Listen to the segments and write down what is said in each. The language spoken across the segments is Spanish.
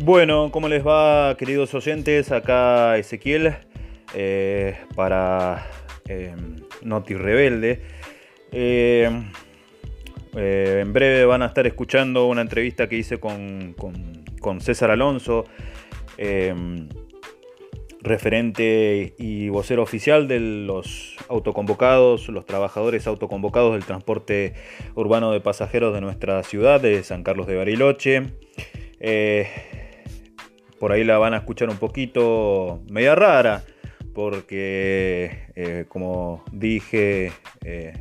Bueno, ¿cómo les va, queridos oyentes? Acá Ezequiel eh, para eh, Noti Rebelde. Eh, eh, en breve van a estar escuchando una entrevista que hice con, César Alonso, eh, referente y vocero oficial de los autoconvocados, los trabajadores autoconvocados del transporte urbano de pasajeros de nuestra ciudad, de San Carlos de Bariloche. Eh, por ahí la van a escuchar un poquito media rara, porque eh, como dije, eh,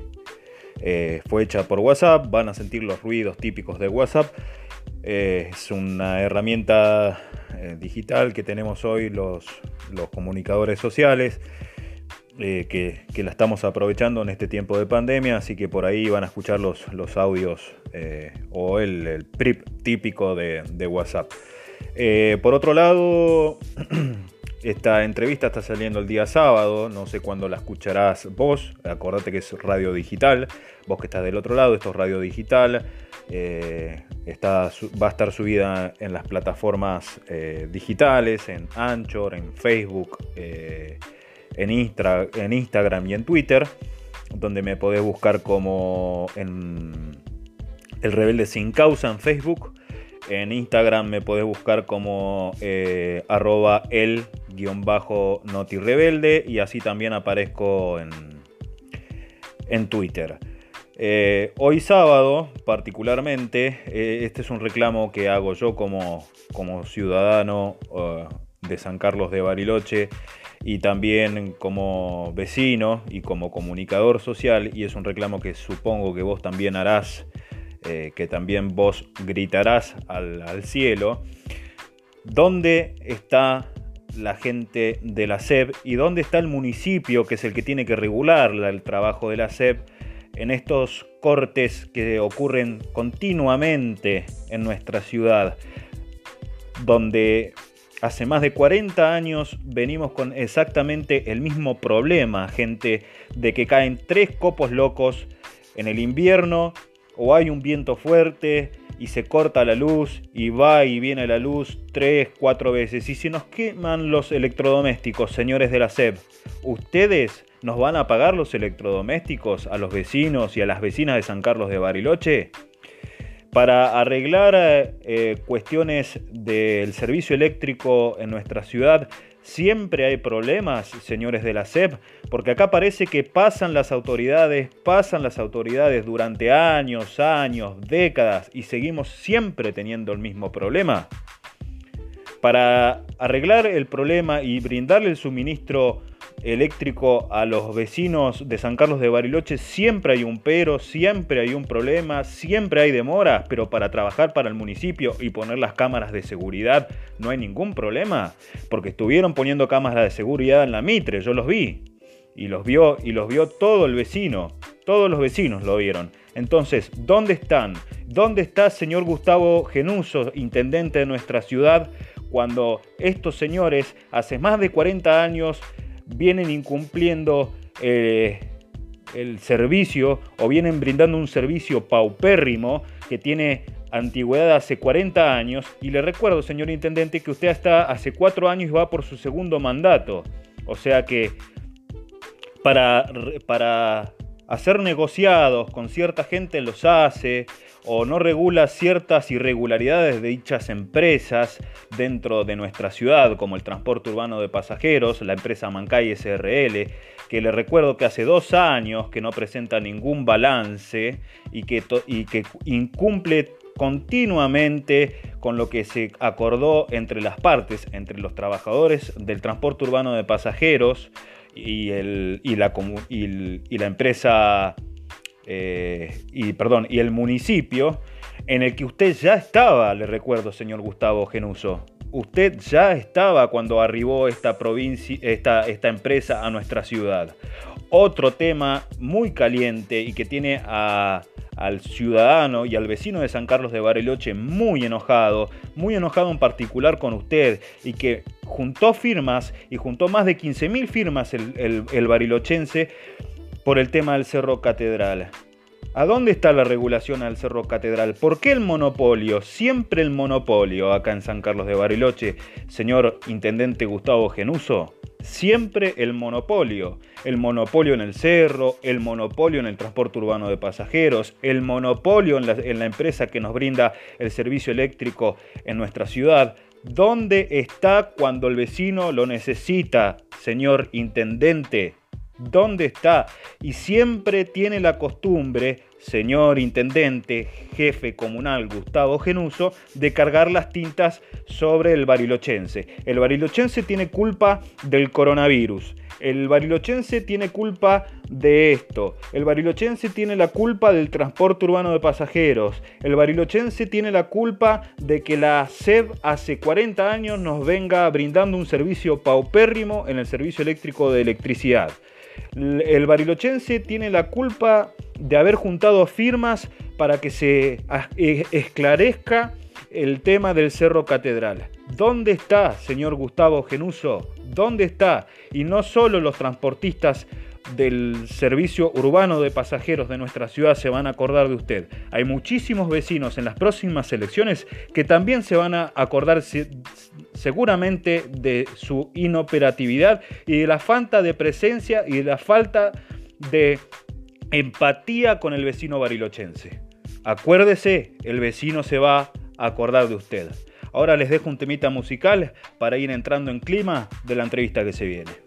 eh, fue hecha por WhatsApp, van a sentir los ruidos típicos de WhatsApp. Es una herramienta digital que tenemos hoy los, los comunicadores sociales, que, que la estamos aprovechando en este tiempo de pandemia, así que por ahí van a escuchar los, los audios o el, el PRIP típico de, de WhatsApp. Eh, por otro lado, esta entrevista está saliendo el día sábado, no sé cuándo la escucharás vos, acordate que es radio digital, vos que estás del otro lado, esto es radio digital, eh, está, va a estar subida en las plataformas eh, digitales, en Anchor, en Facebook, en, Instra- en Instagram y en Twitter, donde me podés buscar como en El Rebelde Sin Causa en Facebook. En Instagram me podés buscar como eh, arroba el guion bajo y así también aparezco en, en Twitter. Eh, hoy sábado, particularmente, eh, este es un reclamo que hago yo como, como ciudadano de San Carlos de Bariloche y también como vecino y como comunicador social y es un reclamo que supongo que vos también harás, eh, que también vos gritarás al, cielo. ¿Dónde está la gente de la SEP y dónde está el municipio que es el que tiene que regular la- el trabajo de la SEP en estos cortes que ocurren continuamente en nuestra ciudad, donde hace más de 40 años venimos con exactamente el mismo problema, gente, de que caen tres copos locos en el invierno o hay un viento fuerte y se corta la luz y va y viene la luz tres, cuatro veces. Y si nos queman los electrodomésticos, señores de la SEP, ¿ustedes nos van a pagar los electrodomésticos a los vecinos y a las vecinas de San Carlos de Bariloche? Para arreglar eh, cuestiones del servicio eléctrico en nuestra ciudad, siempre hay problemas, señores de la SEP, porque acá parece que pasan las autoridades, pasan las autoridades durante años, años, décadas y seguimos siempre teniendo el mismo problema. Para arreglar el problema y brindarle el suministro eléctrico a los vecinos de San Carlos de Bariloche, siempre hay un pero, siempre hay un problema, siempre hay demoras, pero para trabajar para el municipio y poner las cámaras de seguridad no hay ningún problema, porque estuvieron poniendo cámaras de seguridad en la Mitre, yo los vi, y los vio y los vio todo el vecino, todos los vecinos lo vieron. Entonces, ¿dónde están? ¿Dónde está señor Gustavo Genuso, intendente de nuestra ciudad, cuando estos señores hace más de 40 años vienen incumpliendo eh, el servicio o vienen brindando un servicio paupérrimo que tiene antigüedad hace 40 años? Y le recuerdo, señor intendente, que usted está hace 4 años y va por su segundo mandato. O sea que para, para hacer negociados con cierta gente los hace o no regula ciertas irregularidades de dichas empresas dentro de nuestra ciudad, como el transporte urbano de pasajeros, la empresa Mancay SRL, que le recuerdo que hace dos años que no presenta ningún balance y que, incumple continuamente con lo que se acordó entre las partes, entre los trabajadores del transporte urbano de pasajeros y la empresa eh, y perdón, y el municipio en el que usted ya estaba, le recuerdo, señor Gustavo Genuso. Usted ya estaba cuando arribó esta provincia, esta, esta empresa a nuestra ciudad. Otro tema muy caliente y que tiene a, al ciudadano y al vecino de San Carlos de Bariloche muy enojado, muy enojado en particular con usted y que juntó firmas y juntó más de 15.000 firmas el, barilochense por el tema del Cerro Catedral. ¿A dónde está la regulación al Cerro Catedral? ¿Por qué el monopolio? Siempre el monopolio acá en San Carlos de Bariloche, señor Intendente Gustavo Genuso. Siempre el monopolio. El monopolio en el cerro, el monopolio en el transporte urbano de pasajeros, el monopolio en la, en la empresa que nos brinda el servicio eléctrico en nuestra ciudad. ¿Dónde está cuando el vecino lo necesita, señor Intendente? ¿Dónde está? Y siempre tiene la costumbre señor intendente, jefe comunal Gustavo Genuso, de cargar las tintas sobre el barilochense. El barilochense tiene culpa del coronavirus. El barilochense tiene culpa de esto. El barilochense tiene la culpa del transporte urbano de pasajeros. El barilochense tiene la culpa de que la SEB hace 40 años nos venga brindando un servicio paupérrimo en el servicio eléctrico de electricidad. El barilochense tiene la culpa de haber juntado firmas para que se e, esclarezca el tema del Cerro Catedral. ¿Dónde está, señor Gustavo Genuso? ¿Dónde está? Y no solo los transportistas del servicio urbano de pasajeros de nuestra ciudad se van a acordar de usted. Hay muchísimos vecinos en las próximas elecciones que también se van a acordar seguramente de su inoperatividad y de la falta de presencia y de la falta de empatía con el vecino barilochense. Acuérdese, el vecino se va a acordar de usted. Ahora les dejo un temita musical para ir entrando en clima de la entrevista que se viene.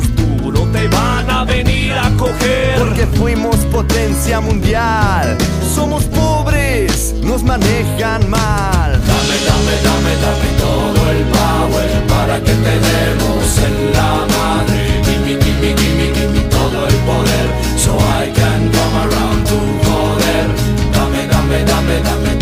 más duro te van a venir a coger. Porque fuimos potencia mundial. Somos pobres, nos manejan mal. Dame, dame, dame, dame todo el power para que te demos en la madre. Gimme, gimme, gimme, gimme todo el poder. So I can come around to poder. Dame, dame, dame, dame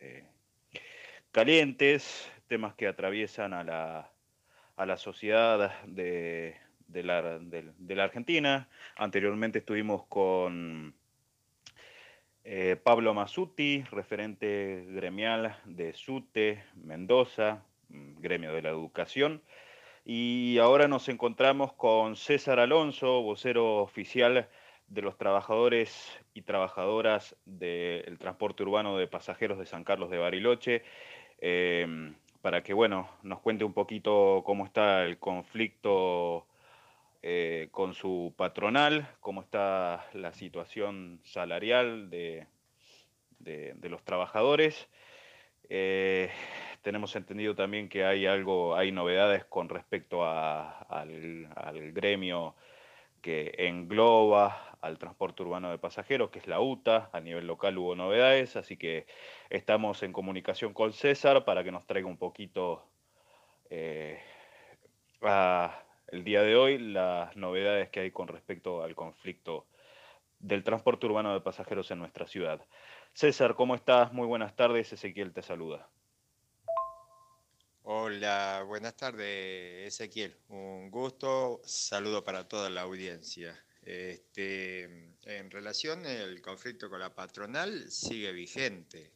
eh, calientes, temas que atraviesan a la, a la sociedad de, de la, de- de la Argentina. Anteriormente estuvimos con eh, Pablo Masuti, referente gremial de SUTE, Mendoza, mm, gremio de la educación. Y ahora nos encontramos con César Alonso, vocero oficial de los trabajadores y trabajadoras del transporte urbano de pasajeros de San Carlos de Bariloche, eh, para que bueno, nos cuente un poquito cómo está el conflicto eh, con su patronal, cómo está la situación salarial de, de- los trabajadores. Eh, tenemos entendido también que hay algo, hay novedades con respecto a- al gremio que engloba al transporte urbano de pasajeros, que es la UTA. A nivel local hubo novedades, así que estamos en comunicación con César para que nos traiga un poquito eh, el día de hoy las novedades que hay con respecto al conflicto del transporte urbano de pasajeros en nuestra ciudad. César, ¿cómo estás? Muy buenas tardes. Ezequiel te saluda. Hola, buenas tardes, Ezequiel. Un gusto, saludo para toda la audiencia. Este, en relación el conflicto con la patronal sigue vigente.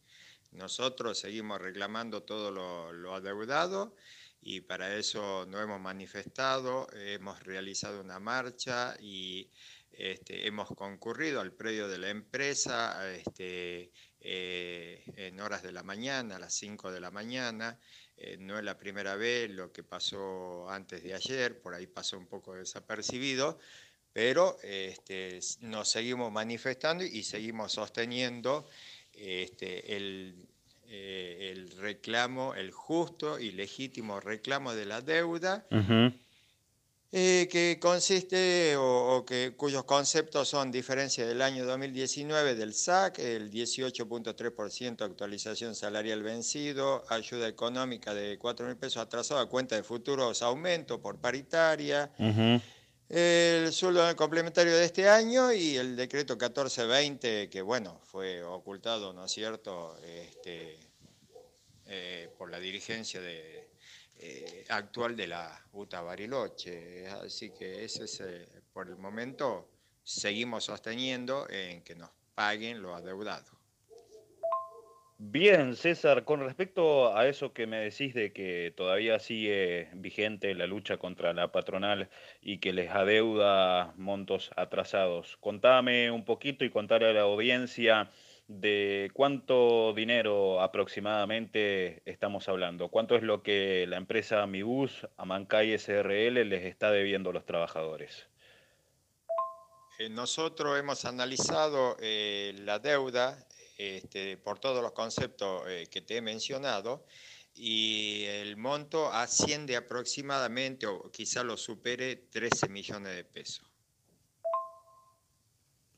Nosotros seguimos reclamando todo lo, lo adeudado y para eso nos hemos manifestado, hemos realizado una marcha y este, hemos concurrido al predio de la empresa este, eh, en horas de la mañana, a las 5 de la mañana. Eh, no es la primera vez lo que pasó antes de ayer, por ahí pasó un poco desapercibido, pero este, nos seguimos manifestando y seguimos sosteniendo este, eh, el reclamo, el justo y legítimo reclamo de la deuda, eh, que consiste o, o que, cuyos conceptos son diferencia del año 2019 del SAC, el 18.3% actualización salarial vencido, ayuda económica de 4 mil pesos atrasado a cuenta de futuros aumentos por paritaria, el sueldo complementario de este año y el decreto 1420, que bueno, fue ocultado, ¿no es cierto?, este, eh, por la dirigencia de, eh, actual de la UTA Bariloche. Así que ese es, eh, por el momento, seguimos sosteniendo en que nos paguen lo adeudado. Bien, César, con respecto a eso que me decís de que todavía sigue vigente la lucha contra la patronal y que les adeuda montos atrasados, contame un poquito y contale a la audiencia de cuánto dinero aproximadamente estamos hablando, cuánto es lo que la empresa Mibus, Amancay SRL, les está debiendo a los trabajadores. Eh, Nosotros hemos analizado eh, la deuda este, por todos los conceptos eh, que te he mencionado y el monto asciende aproximadamente, o quizá lo supere, 13 millones de pesos.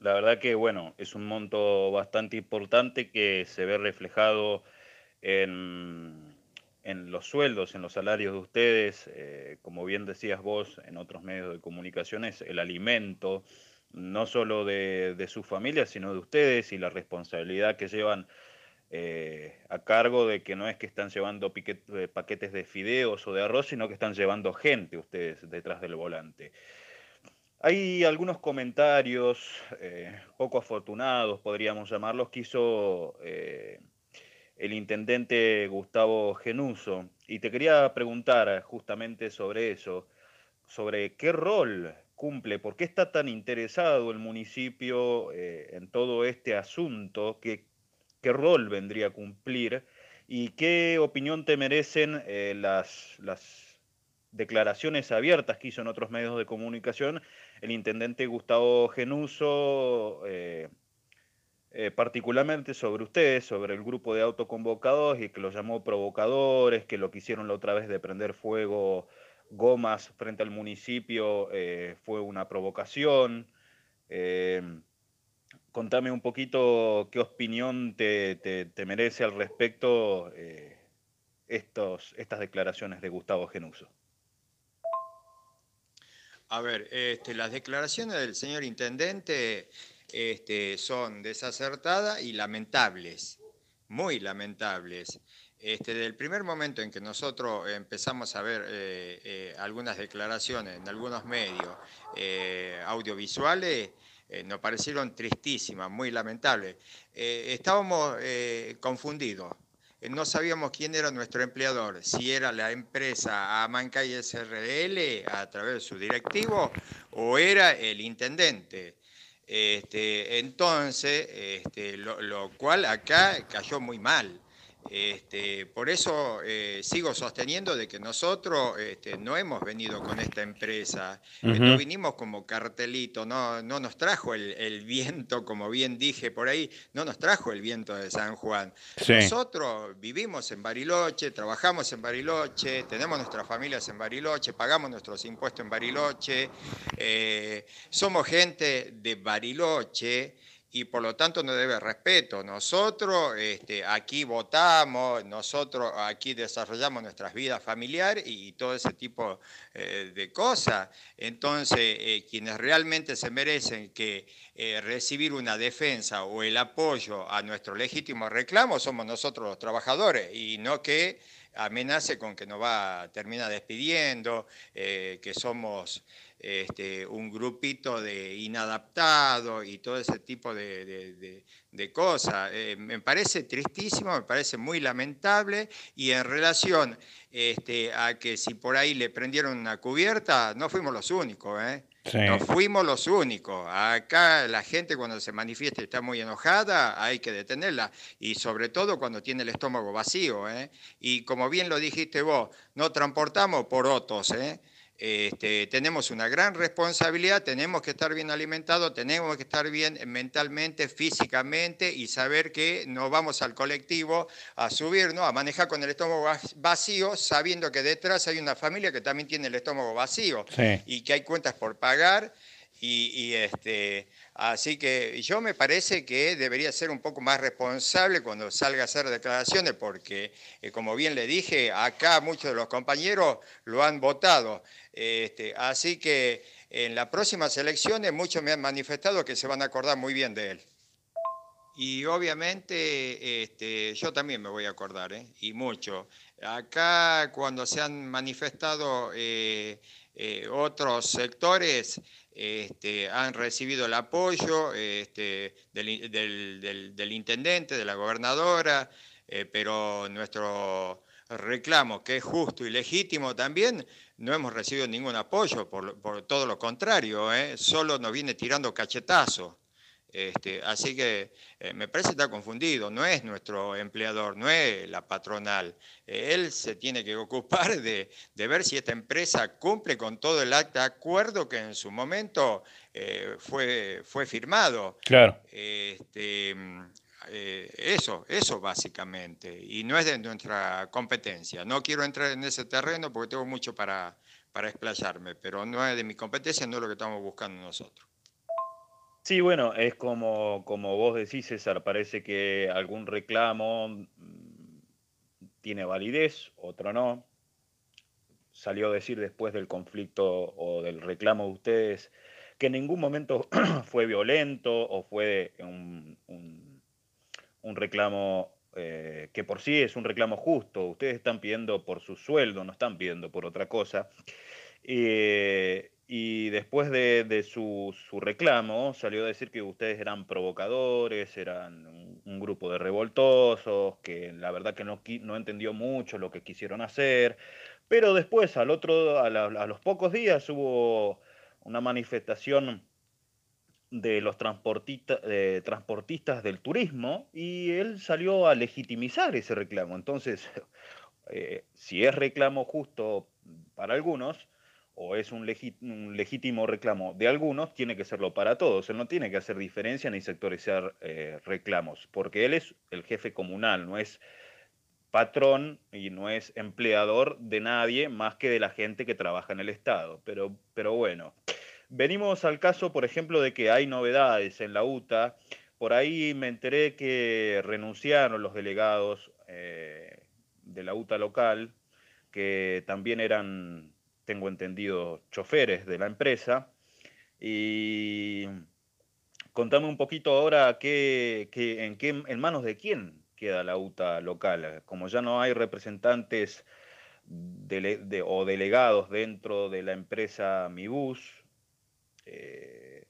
La verdad que, bueno, es un monto bastante importante que se ve reflejado en, en los sueldos, en los salarios de ustedes. eh, como bien decías vos en otros medios de comunicaciones, el alimento, no solo de, sus familias, sino de ustedes y la responsabilidad que llevan eh, a cargo de que no es que están llevando eh, paquetes de fideos o de arroz, sino que están llevando gente ustedes detrás del volante. Hay algunos comentarios eh, poco afortunados, podríamos llamarlos, que hizo eh, el intendente Gustavo Genuso. Y te quería preguntar justamente sobre eso, sobre qué rol cumple, por qué está tan interesado el municipio eh, en todo este asunto, qué, qué rol vendría a cumplir ¿Y qué opinión te merecen las, las declaraciones abiertas que hizo en otros medios de comunicación el intendente Gustavo Genuso, eh, eh, particularmente sobre ustedes, sobre el grupo de autoconvocados y que los llamó provocadores, que lo que hicieron la otra vez de prender fuego gomas frente al municipio fue una provocación? contame un poquito qué opinión te, merece al respecto eh, estos, estas declaraciones de Gustavo Genuso. A ver, este, las declaraciones del señor intendente este, son desacertadas y lamentables, muy lamentables. Este, desde el primer momento en que nosotros empezamos a ver eh, eh, algunas declaraciones en algunos medios audiovisuales, eh, nos parecieron tristísimas, muy lamentables. Estábamos confundidos. No sabíamos quién era nuestro empleador, si era la empresa Amancay SRL a través de su directivo o era el intendente. Este, entonces, este, lo, cual acá cayó muy mal. Este, por eso eh, sigo sosteniendo de que nosotros este, no hemos venido con esta empresa, no vinimos como cartelito, no, no nos trajo el, viento, como bien dije por ahí, no nos trajo el viento de San Juan. Nosotros vivimos en Bariloche, trabajamos en Bariloche, tenemos nuestras familias en Bariloche, pagamos nuestros impuestos en Bariloche, eh, somos gente de Bariloche y por lo tanto nos debe respeto. Nosotros este, aquí votamos, nosotros aquí desarrollamos nuestras vidas familiares y, todo ese tipo eh, de cosas. Entonces, eh, quienes realmente se merecen que eh, recibir una defensa o el apoyo a nuestro legítimo reclamo somos nosotros los trabajadores y no que amenace con que nos va a terminar despidiendo, que somos este, un grupito de inadaptados y todo ese tipo de, cosas. Eh, me parece tristísimo, me parece muy lamentable y en relación este, a que si por ahí le prendieron una cubierta, no fuimos los únicos. ¿eh? No fuimos los únicos. Acá la gente cuando se manifiesta y está muy enojada, hay que detenerla. Y sobre todo cuando tiene el estómago vacío. ¿eh? Y como bien lo dijiste vos, no transportamos por otros. ¿eh? Este, tenemos una gran responsabilidad, tenemos que estar bien alimentados, tenemos que estar bien mentalmente, físicamente y saber que no vamos al colectivo a subirnos, a manejar con el estómago vacío, sabiendo que detrás hay una familia que también tiene el estómago vacío y que hay cuentas por pagar. Y, este, así que yo me parece que debería ser un poco más responsable cuando salga a hacer declaraciones, porque eh, como bien le dije, acá muchos de los compañeros lo han votado. Este, así que en las próximas elecciones muchos me han manifestado que se van a acordar muy bien de él. Y obviamente este, yo también me voy a acordar, ¿eh? y mucho. Acá cuando se han manifestado eh, eh, otros sectores, este, han recibido el apoyo este, del, intendente, de la gobernadora, pero nuestro reclamo, que es justo y legítimo también, no hemos recibido ningún apoyo, por, todo lo contrario, ¿eh? solo nos viene tirando cachetazo. Este, así que eh, me parece que está confundido, no es nuestro empleador, no es la patronal. Eh, él se tiene que ocupar de, ver si esta empresa cumple con todo el acta de acuerdo que en su momento fue, fue firmado. Claro. Este, eh, eso, eso básicamente, y no es de nuestra competencia. No quiero entrar en ese terreno porque tengo mucho para, para explayarme, pero no es de mi competencia, no es lo que estamos buscando nosotros. Sí, bueno, es como, como vos decís, César, parece que algún reclamo mm, tiene validez, otro no. Salió a decir después del conflicto o del reclamo de ustedes que en ningún momento fue violento o fue un un reclamo eh, que por sí es un reclamo justo. Ustedes están pidiendo por su sueldo, no están pidiendo por otra cosa. Eh, y después de, su, reclamo salió a decir que ustedes eran provocadores, eran un, grupo de revoltosos, que la verdad que no, no, entendió mucho lo que quisieron hacer. Pero después, al otro, a, a los pocos días, hubo una manifestación de los eh, transportistas del turismo y él salió a legitimizar ese reclamo. Entonces, eh, si es reclamo justo para algunos, o es un, legítimo reclamo de algunos, tiene que serlo para todos. Él no tiene que hacer diferencia ni sectorizar eh, reclamos, porque él es el jefe comunal, no es patrón y no es empleador de nadie más que de la gente que trabaja en el Estado. Pero, pero bueno, venimos al caso, por ejemplo, de que hay novedades en la UTA. Por ahí me enteré que renunciaron los delegados eh, de la UTA local, que también eran tengo entendido, choferes de la empresa. Y contame un poquito ahora qué, en, manos de quién queda la UTA local. Como ya no hay representantes o delegados dentro de la empresa Mibus, eh,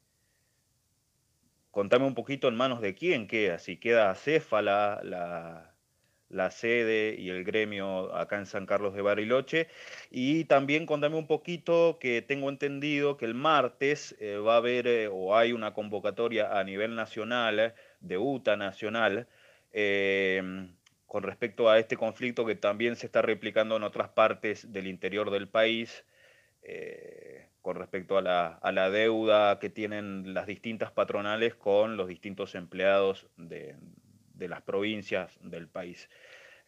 contame un poquito en manos de quién queda, si queda Céfala, la, la sede y el gremio acá en San Carlos de Bariloche. Y también contame un poquito que tengo entendido que el martes eh, va a haber eh, o hay una convocatoria a nivel nacional, eh, de UTA nacional, em, con respecto a este conflicto que también se está replicando en otras partes del interior del país. con respecto a la, a la deuda que tienen las distintas patronales con los distintos empleados de, de las provincias del país.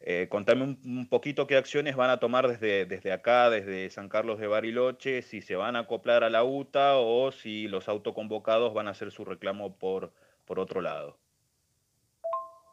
Eh, contame un, poquito qué acciones van a tomar desde, desde acá, desde San Carlos de Bariloche, si se van a acoplar a la UTA o si los autoconvocados van a hacer su reclamo por, por otro lado.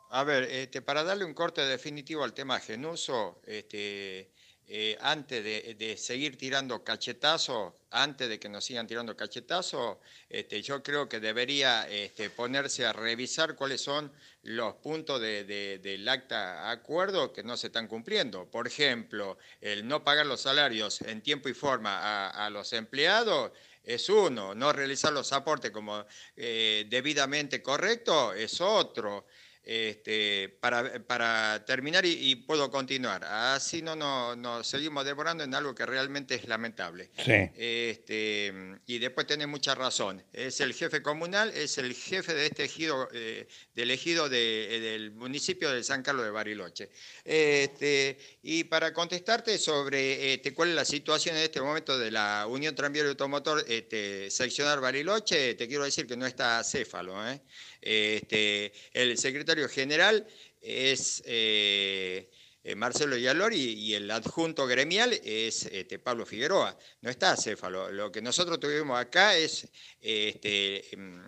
A ver, este, para darle un corte definitivo al tema Genuso, este, eh, antes de, seguir tirando cachetazos, antes de que nos sigan tirando cachetazos, este, yo creo que debería este, ponerse a revisar cuáles son los puntos del acta acuerdo que no se están cumpliendo. Por ejemplo, el no pagar los salarios en tiempo y forma a, los empleados es uno, no realizar los aportes como eh, debidamente correcto es otro. Este, para, para, terminar y, puedo continuar. Así no nos no, seguimos devorando en algo que realmente es lamentable. Este, y después tiene mucha razón. Es el jefe comunal, es el jefe de este ejido, eh, del ejido de, del municipio de San Carlos de Bariloche. Este, y para contestarte sobre este, cuál es la situación en este momento de la Unión Tranviario Automotor este, Seccionar Bariloche, te quiero decir que no está céfalo. ¿eh? Este, el secretario general es eh, eh, Marcelo Yalor y, el adjunto gremial es este, Pablo Figueroa. No está Céfalo. Lo que nosotros tuvimos acá es este, mm,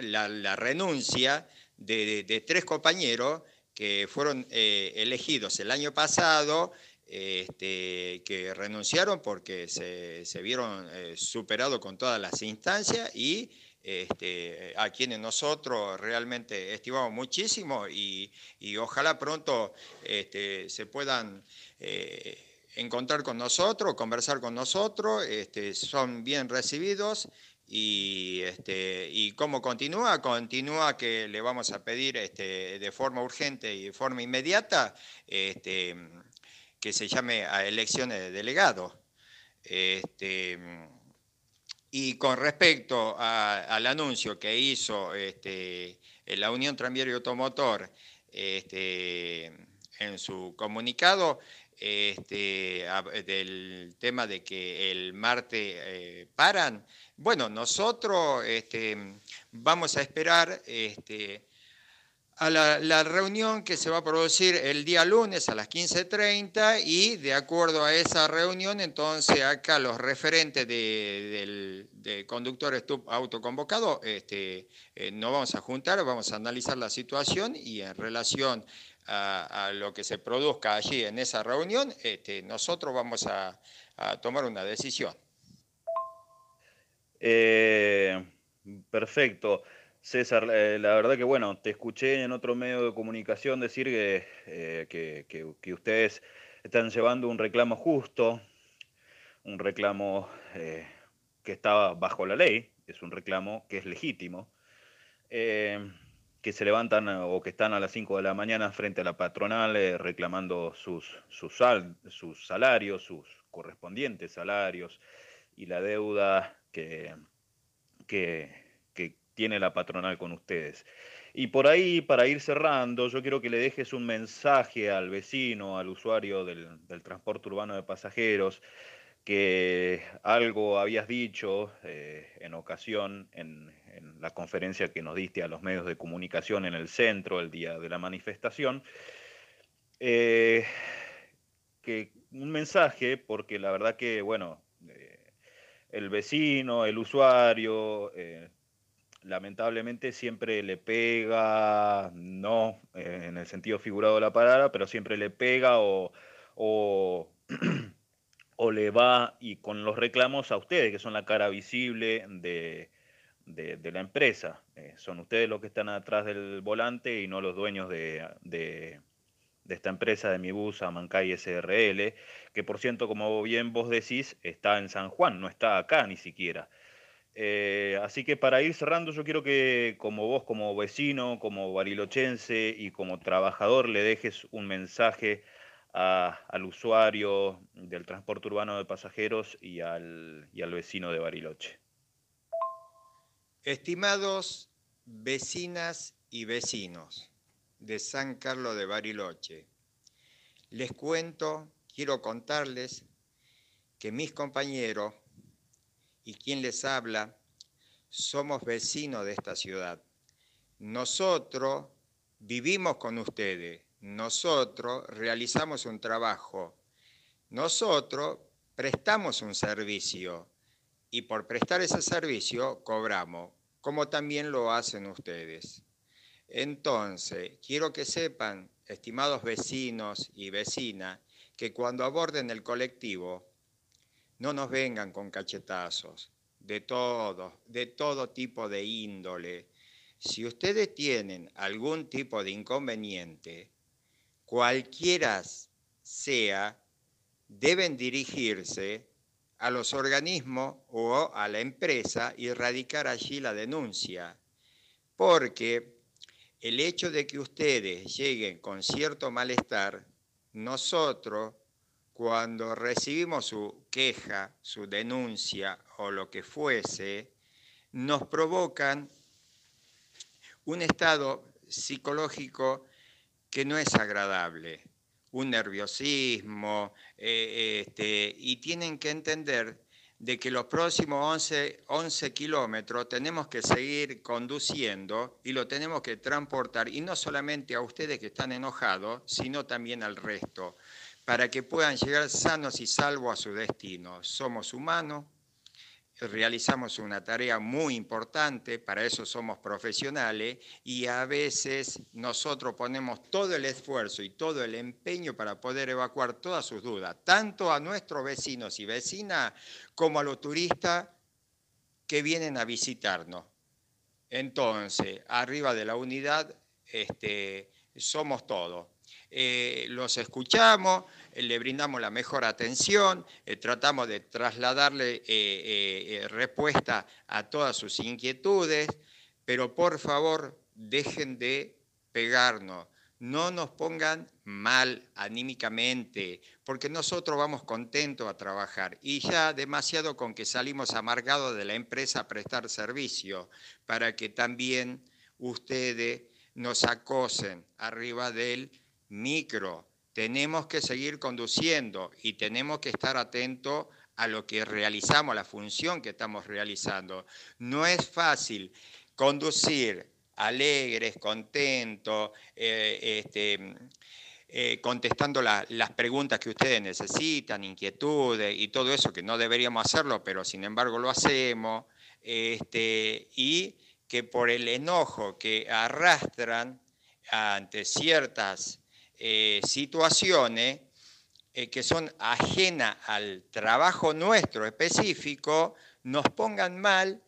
la, renuncia de, tres compañeros que fueron eh, elegidos el año pasado que renunciaron porque se vieron superados con todas las instancias y este, a quienes nosotros realmente estimamos muchísimo y, ojalá pronto este, se puedan eh, encontrar con nosotros, conversar con nosotros, este, son bien recibidos y, este, y cómo continúa, continúa que le vamos a pedir de forma urgente y de forma inmediata que se llame a elecciones de delegados. Y con respecto al anuncio que hizo este, la Unión Tranviario Automotor este, en su comunicado este, del tema de que el martes eh, paran, bueno, nosotros vamos a esperar a la, reunión que se va a producir el día lunes a las 15.30 y de acuerdo a esa reunión, entonces acá los referentes de, conductores autoconvocados este, eh, nos vamos a juntar, vamos a analizar la situación y en relación a, lo que se produzca allí en esa reunión, este, nosotros vamos a, tomar una decisión. Eh, perfecto. César, eh, la verdad que bueno, te escuché en otro medio de comunicación decir que, eh, que, ustedes están llevando un reclamo justo, un reclamo eh, que está bajo la ley, es un reclamo que es legítimo, que se levantan o que están a las 5 de la mañana frente a la patronal reclamando sus, sus, sus salarios, sus correspondientes salarios y la deuda que, que tiene la patronal con ustedes. Y por ahí, para ir cerrando, yo quiero que le dejes un mensaje al vecino, al usuario del, transporte urbano de pasajeros, que algo habías dicho eh, en ocasión en, la conferencia que nos diste a los medios de comunicación en el centro el día de la manifestación. Eh, que un mensaje, porque la verdad que, bueno, eh, el vecino, el usuario, lamentablemente siempre le pega, no eh, en el sentido figurado de la palabra, pero siempre le pega o, o, le va y con los reclamos a ustedes, que son la cara visible de, de, la empresa. Eh, son ustedes los que están atrás del volante y no los dueños de, de, esta empresa de mi bus Amancay SRL, que por cierto, como bien vos decís, está en San Juan, no está acá ni siquiera. Eh, así que para ir cerrando, yo quiero que como vos, como vecino, como barilochense y como trabajador, le dejes un mensaje al usuario del transporte urbano de pasajeros y al, y al vecino de Bariloche. Estimados vecinas y vecinos de San Carlos de Bariloche, les cuento, quiero contarles que mis compañeros y quien les habla, somos vecinos de esta ciudad. Nosotros vivimos con ustedes, nosotros realizamos un trabajo, nosotros prestamos un servicio y por prestar ese servicio cobramos, como también lo hacen ustedes. Entonces, quiero que sepan, estimados vecinos y vecinas, que cuando aborden el colectivo, no nos vengan con cachetazos de todo, de todo tipo de índole. Si ustedes tienen algún tipo de inconveniente, cualquiera sea, deben dirigirse a los organismos o a la empresa y radicar allí la denuncia. Porque el hecho de que ustedes lleguen con cierto malestar, nosotros cuando recibimos su queja, su denuncia o lo que fuese, nos provocan un estado psicológico que no es agradable, un nerviosismo, eh, este, y tienen que entender de que los próximos 11, 11 kilómetros tenemos que seguir conduciendo y lo tenemos que transportar, y no solamente a ustedes que están enojados, sino también al resto para que puedan llegar sanos y salvos a su destino. Somos humanos, realizamos una tarea muy importante, para eso somos profesionales y a veces nosotros ponemos todo el esfuerzo y todo el empeño para poder evacuar todas sus dudas, tanto a nuestros vecinos y vecinas como a los turistas que vienen a visitarnos. Entonces, arriba de la unidad este, somos todos. Eh, los escuchamos, eh, le brindamos la mejor atención, eh, tratamos de trasladarle respuesta a todas sus inquietudes, pero por favor dejen de pegarnos, no nos pongan mal anímicamente, porque nosotros vamos contentos a trabajar. Y ya demasiado con que salimos amargados de la empresa a prestar servicio, para que también ustedes nos acosen arriba del micro. Tenemos que seguir conduciendo y tenemos que estar atentos a lo que realizamos, a la función que estamos realizando. No es fácil conducir alegres, contentos, eh, este, eh, contestando las preguntas que ustedes necesitan, inquietudes y todo eso, que no deberíamos hacerlo, pero sin embargo lo hacemos, este, y que por el enojo que arrastran ante ciertas eh, situaciones eh, que son ajenas al trabajo nuestro específico, nos pongan mal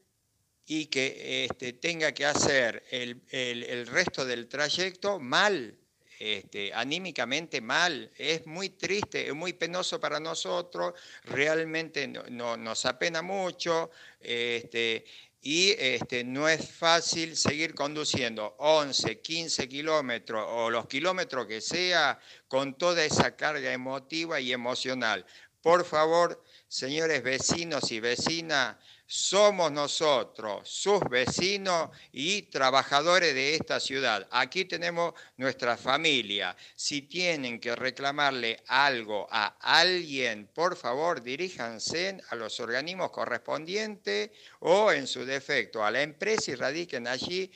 y que este, tenga que hacer el, resto del trayecto mal, este, anímicamente mal. Es muy triste, es muy penoso para nosotros, realmente no, nos apena mucho. Este, y este, no es fácil seguir conduciendo 11, 15 kilómetros o los kilómetros que sea con toda esa carga emotiva y emocional. Por favor, señores vecinos y vecinas, somos nosotros, sus vecinos y trabajadores de esta ciudad. Aquí tenemos nuestra familia. Si tienen que reclamarle algo a alguien, por favor, diríjanse a los organismos correspondientes o, en su defecto, a la empresa y radiquen allí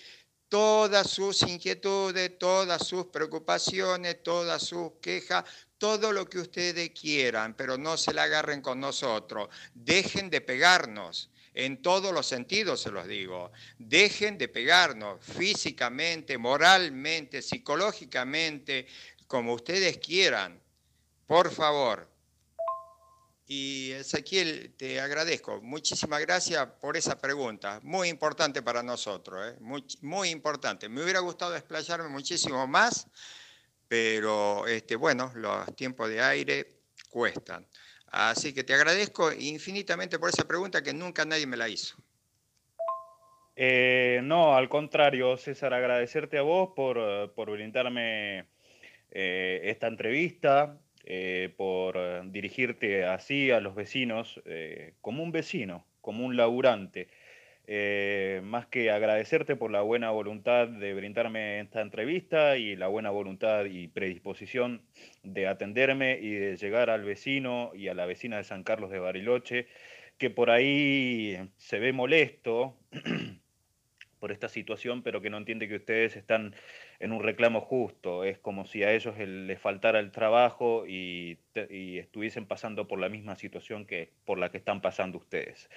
todas sus inquietudes, todas sus preocupaciones, todas sus quejas, todo lo que ustedes quieran, pero no se la agarren con nosotros. Dejen de pegarnos en todos los sentidos se los digo. Dejen de pegarnos físicamente, moralmente, psicológicamente, como ustedes quieran. Por favor. Y Ezequiel, te agradezco. Muchísimas gracias por esa pregunta. Muy importante para nosotros, ¿eh? muy, importante. Me hubiera gustado desplayarme muchísimo más, pero este, bueno, los tiempos de aire cuestan. Así que te agradezco infinitamente por esa pregunta que nunca nadie me la hizo. Eh, no, al contrario, César, agradecerte a vos por, eh, brindarme eh, esta entrevista, por dirigirte así a los vecinos, como un vecino, como un laburante. Eh, más que agradecerte por la buena voluntad de brindarme esta entrevista y la buena voluntad y predisposición de atenderme y de llegar al vecino y a la vecina de San Carlos de Bariloche, que por ahí se ve molesto por esta situación, pero que no entiende que ustedes están en un reclamo justo. Es como si a ellos les faltara el trabajo y, y estuviesen pasando por la misma situación que por la que están pasando ustedes.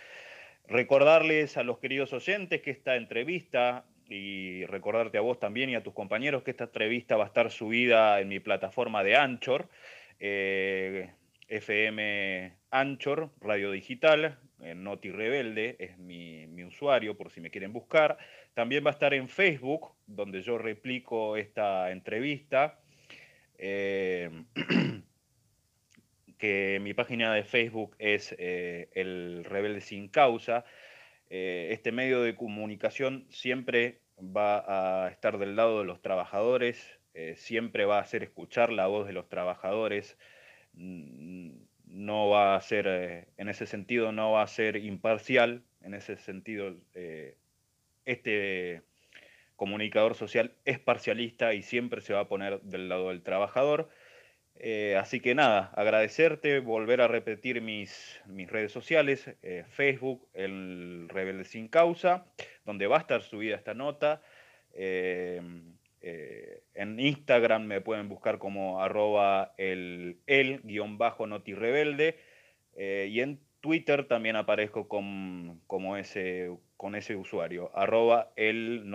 Recordarles a los queridos oyentes que esta entrevista, y recordarte a vos también y a tus compañeros que esta entrevista va a estar subida en mi plataforma de Anchor, eh, FM Anchor, Radio Digital, Noti Rebelde es mi, usuario por si me quieren buscar. También va a estar en Facebook, donde yo replico esta entrevista. Eh, que mi página de Facebook es eh, El Rebelde Sin Causa. Eh, este medio de comunicación siempre va a estar del lado de los trabajadores, eh, siempre va a hacer escuchar la voz de los trabajadores, no va a ser, en ese sentido, no va a ser imparcial, en ese sentido, este comunicador social es parcialista y siempre se va a poner del lado del trabajador. Eh, así que nada, agradecerte, volver a repetir mis, mis redes sociales, eh, Facebook, el Rebelde Sin Causa, donde va a estar subida esta nota. Eh, en Instagram me pueden buscar como arroba el, el guion bajo noti rebelde y en Twitter también aparezco con, ese, con ese usuario, arroba el.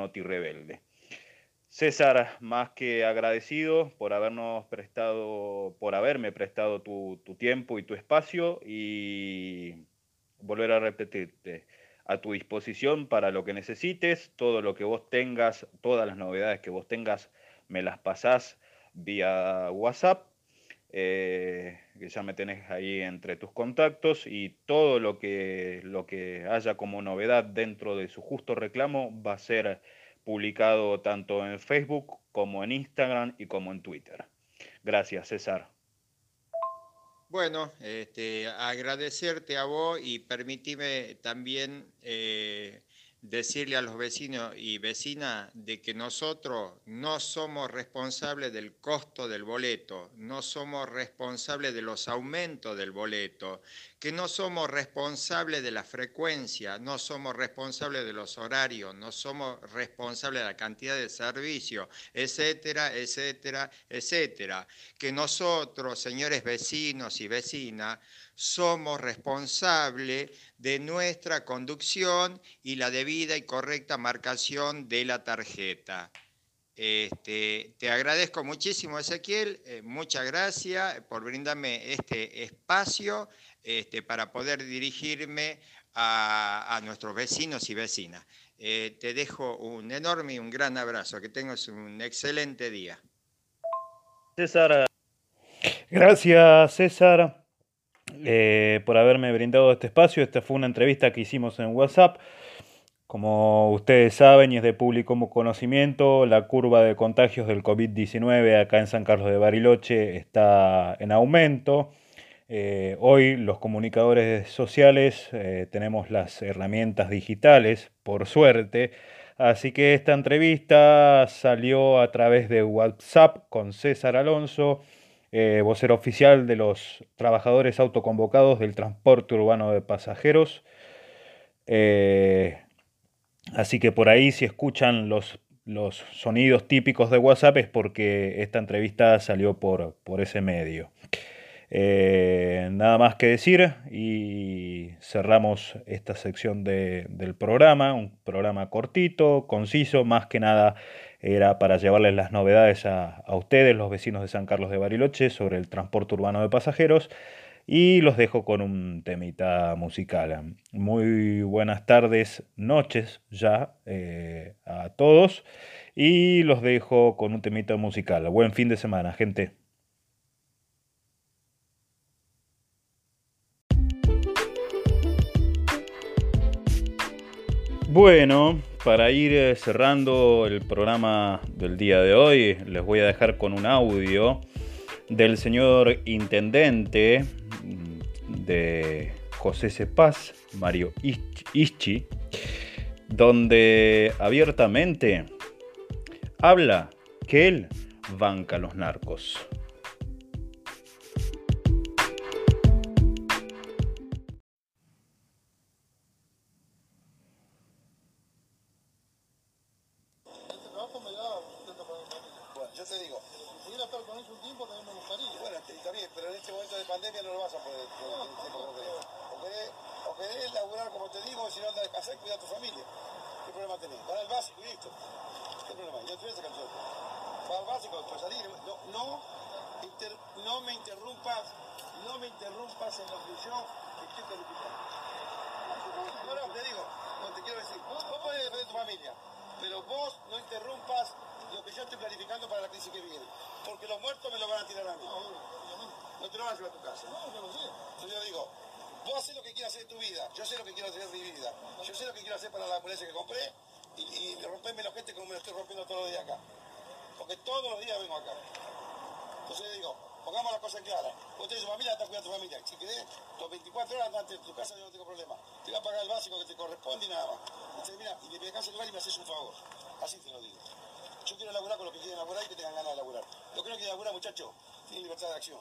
César, más que agradecido por habernos prestado, por haberme prestado tu, tiempo y tu espacio y volver a repetirte a tu disposición para lo que necesites, todo lo que vos tengas, todas las novedades que vos tengas, me las pasás vía WhatsApp, eh, que ya me tenés ahí entre tus contactos y todo lo que, lo que haya como novedad dentro de su justo reclamo va a ser publicado tanto en Facebook como en Instagram y como en Twitter. Gracias, César. Bueno, este, agradecerte a vos y permitime también eh, decirle a los vecinos y vecinas de que nosotros no somos responsables del costo del boleto, no somos responsables de los aumentos del boleto, que no somos responsables de la frecuencia, no somos responsables de los horarios, no somos responsables de la cantidad de servicios, etcétera, etcétera, etcétera. Que nosotros, señores vecinos y vecinas, somos responsables de nuestra conducción y la debida y correcta marcación de la tarjeta. Este, te agradezco muchísimo, Ezequiel, eh, muchas gracias por brindarme este espacio este, para poder dirigirme a, nuestros vecinos y vecinas. Eh, te dejo un enorme y un gran abrazo, que tengas un excelente día. César, gracias César. Eh, por haberme brindado este espacio. Esta fue una entrevista que hicimos en WhatsApp. Como ustedes saben y es de público conocimiento, la curva de contagios del COVID-19 acá en San Carlos de Bariloche está en aumento. Eh, hoy los comunicadores sociales eh, tenemos las herramientas digitales, por suerte, así que esta entrevista salió a través de WhatsApp con César Alonso, eh, vocero oficial de los trabajadores autoconvocados del transporte urbano de pasajeros. así que por ahí si escuchan los, los, sonidos típicos de WhatsApp es porque esta entrevista salió por, por ese medio. Eh, nada más que decir y cerramos esta sección del programa, un programa cortito, conciso, más que nada era para llevarles las novedades a, ustedes, los vecinos de San Carlos de Bariloche, sobre el transporte urbano de pasajeros y los dejo con un temita musical. Muy buenas tardes, noches ya eh, a todos y los dejo con un temita musical. Buen fin de semana, gente. Bueno, para ir eh, cerrando el programa del día de hoy, les voy a dejar con un audio del señor intendente mm, de José Cepaz, Mario Ischi, donde abiertamente habla que él banca a los narcos. no. No, yo sé. Entonces yo digo, vos haces lo que quieras hacer de tu vida, yo sé lo que quiero hacer de mi vida, yo sé lo que quiero hacer para la ambulancia que compré y, y rompeme los gente como me lo estoy rompiendo todos los días acá. Porque todos los días vengo acá. Entonces yo digo, pongamos la cosa clara. Vos tenés tu familia, anda cuidando tu familia. Si querés, tus 24 horas antes de tu casa, yo no tengo problema. Te voy a pagar el básico que te corresponde y nada más. Mira, y te pegas el lugar y me haces un favor. Así te lo digo. Yo quiero laburar con los que quieren laburar y que tengan ganas de laburar. Los que no quieren laburar, muchachos, tienen libertad de acción.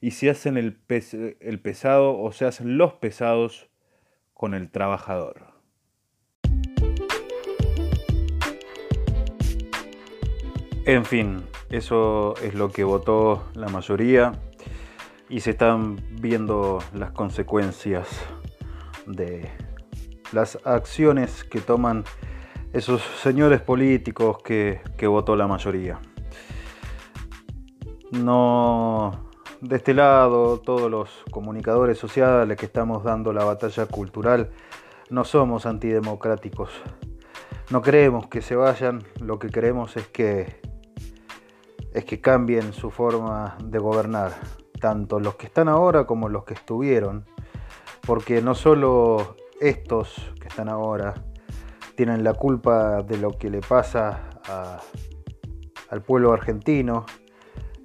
y se hacen el, el pesado o se hacen los pesados con el trabajador. En fin, eso es lo que votó la mayoría y se están viendo las consecuencias de las acciones que toman esos señores políticos que, votó la mayoría. No, de este lado, todos los comunicadores sociales que estamos dando la batalla cultural, no somos antidemocráticos. No queremos que se vayan, lo que queremos es que es que cambien su forma de gobernar, tanto los que están ahora como los que estuvieron, porque no solo estos que están ahora tienen la culpa de lo que le pasa al pueblo argentino,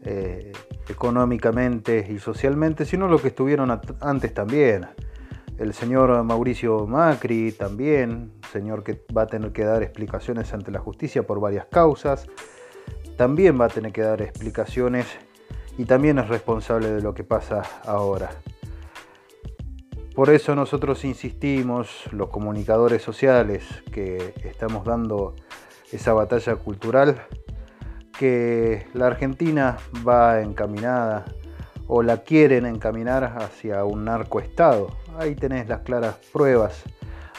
eh, económicamente y socialmente, sino lo que estuvieron antes también. El señor Mauricio Macri también, señor que va a tener que dar explicaciones ante la justicia por varias causas, también va a tener que dar explicaciones y también es responsable de lo que pasa ahora. Por eso nosotros insistimos, los comunicadores sociales que estamos dando esa batalla cultural, que la Argentina va encaminada o la quieren encaminar hacia un narcoestado. Ahí tenés las claras pruebas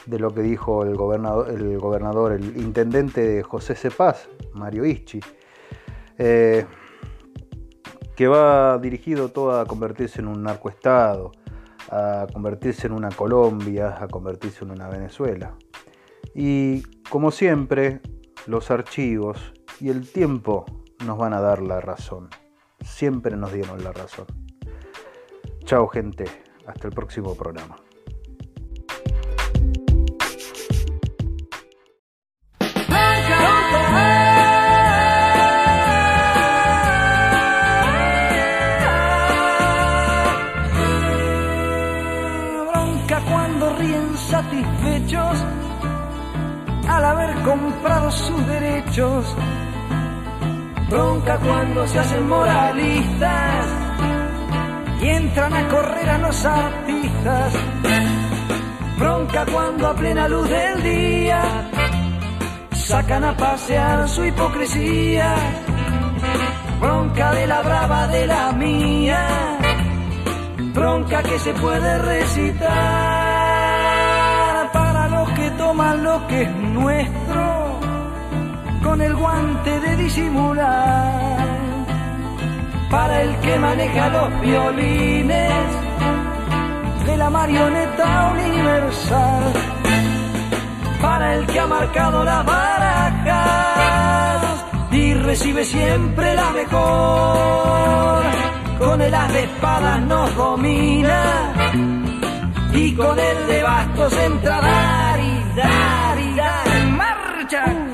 de lo que dijo el gobernador, el, gobernador, el intendente de José Cepaz, Mario Ischi. Eh, que va dirigido todo a convertirse en un narcoestado, a convertirse en una Colombia, a convertirse en una Venezuela. Y como siempre, los archivos y el tiempo nos van a dar la razón. Siempre nos dieron la razón. Chao gente, hasta el próximo programa. Cuando ríen satisfechos al haber comprado sus derechos. Bronca cuando se hacen moralistas y entran a correr a los artistas. Bronca cuando a plena luz del día sacan a pasear su hipocresía. Bronca de la brava de la mía. Bronca que se puede recitar para los que toman lo que es nuestro con el guante de disimular. Para el que maneja los violines de la marioneta universal. Para el que ha marcado las barajas y recibe siempre la mejor. Con el as de espadas nos domina y con el de bastos entra a dar y dar y dar. ¡Marcha!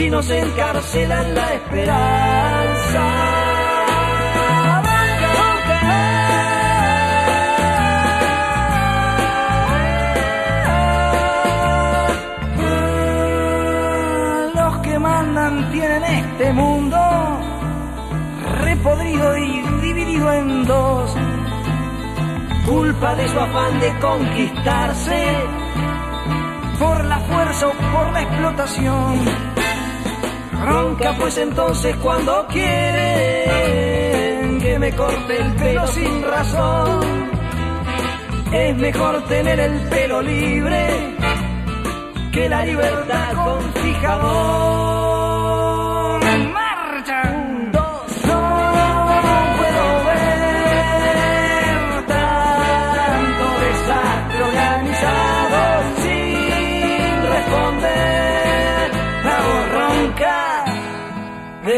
si nos encarcelan la esperanza. Los que mandan tienen este mundo repodrido y dividido en dos. Culpa de su afán de conquistarse por la fuerza o por la explotación. Ronca pues entonces cuando quieren que me corte el pelo sin razón. Es mejor tener el pelo libre que la libertad con fijador.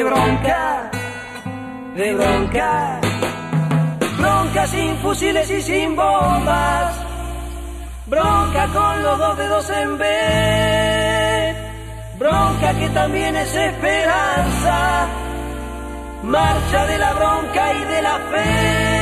De bronca, de bronca, bronca sin fusiles y sin bombas, bronca con los dos dedos en B, bronca que también es esperanza, marcha de la bronca y de la fe.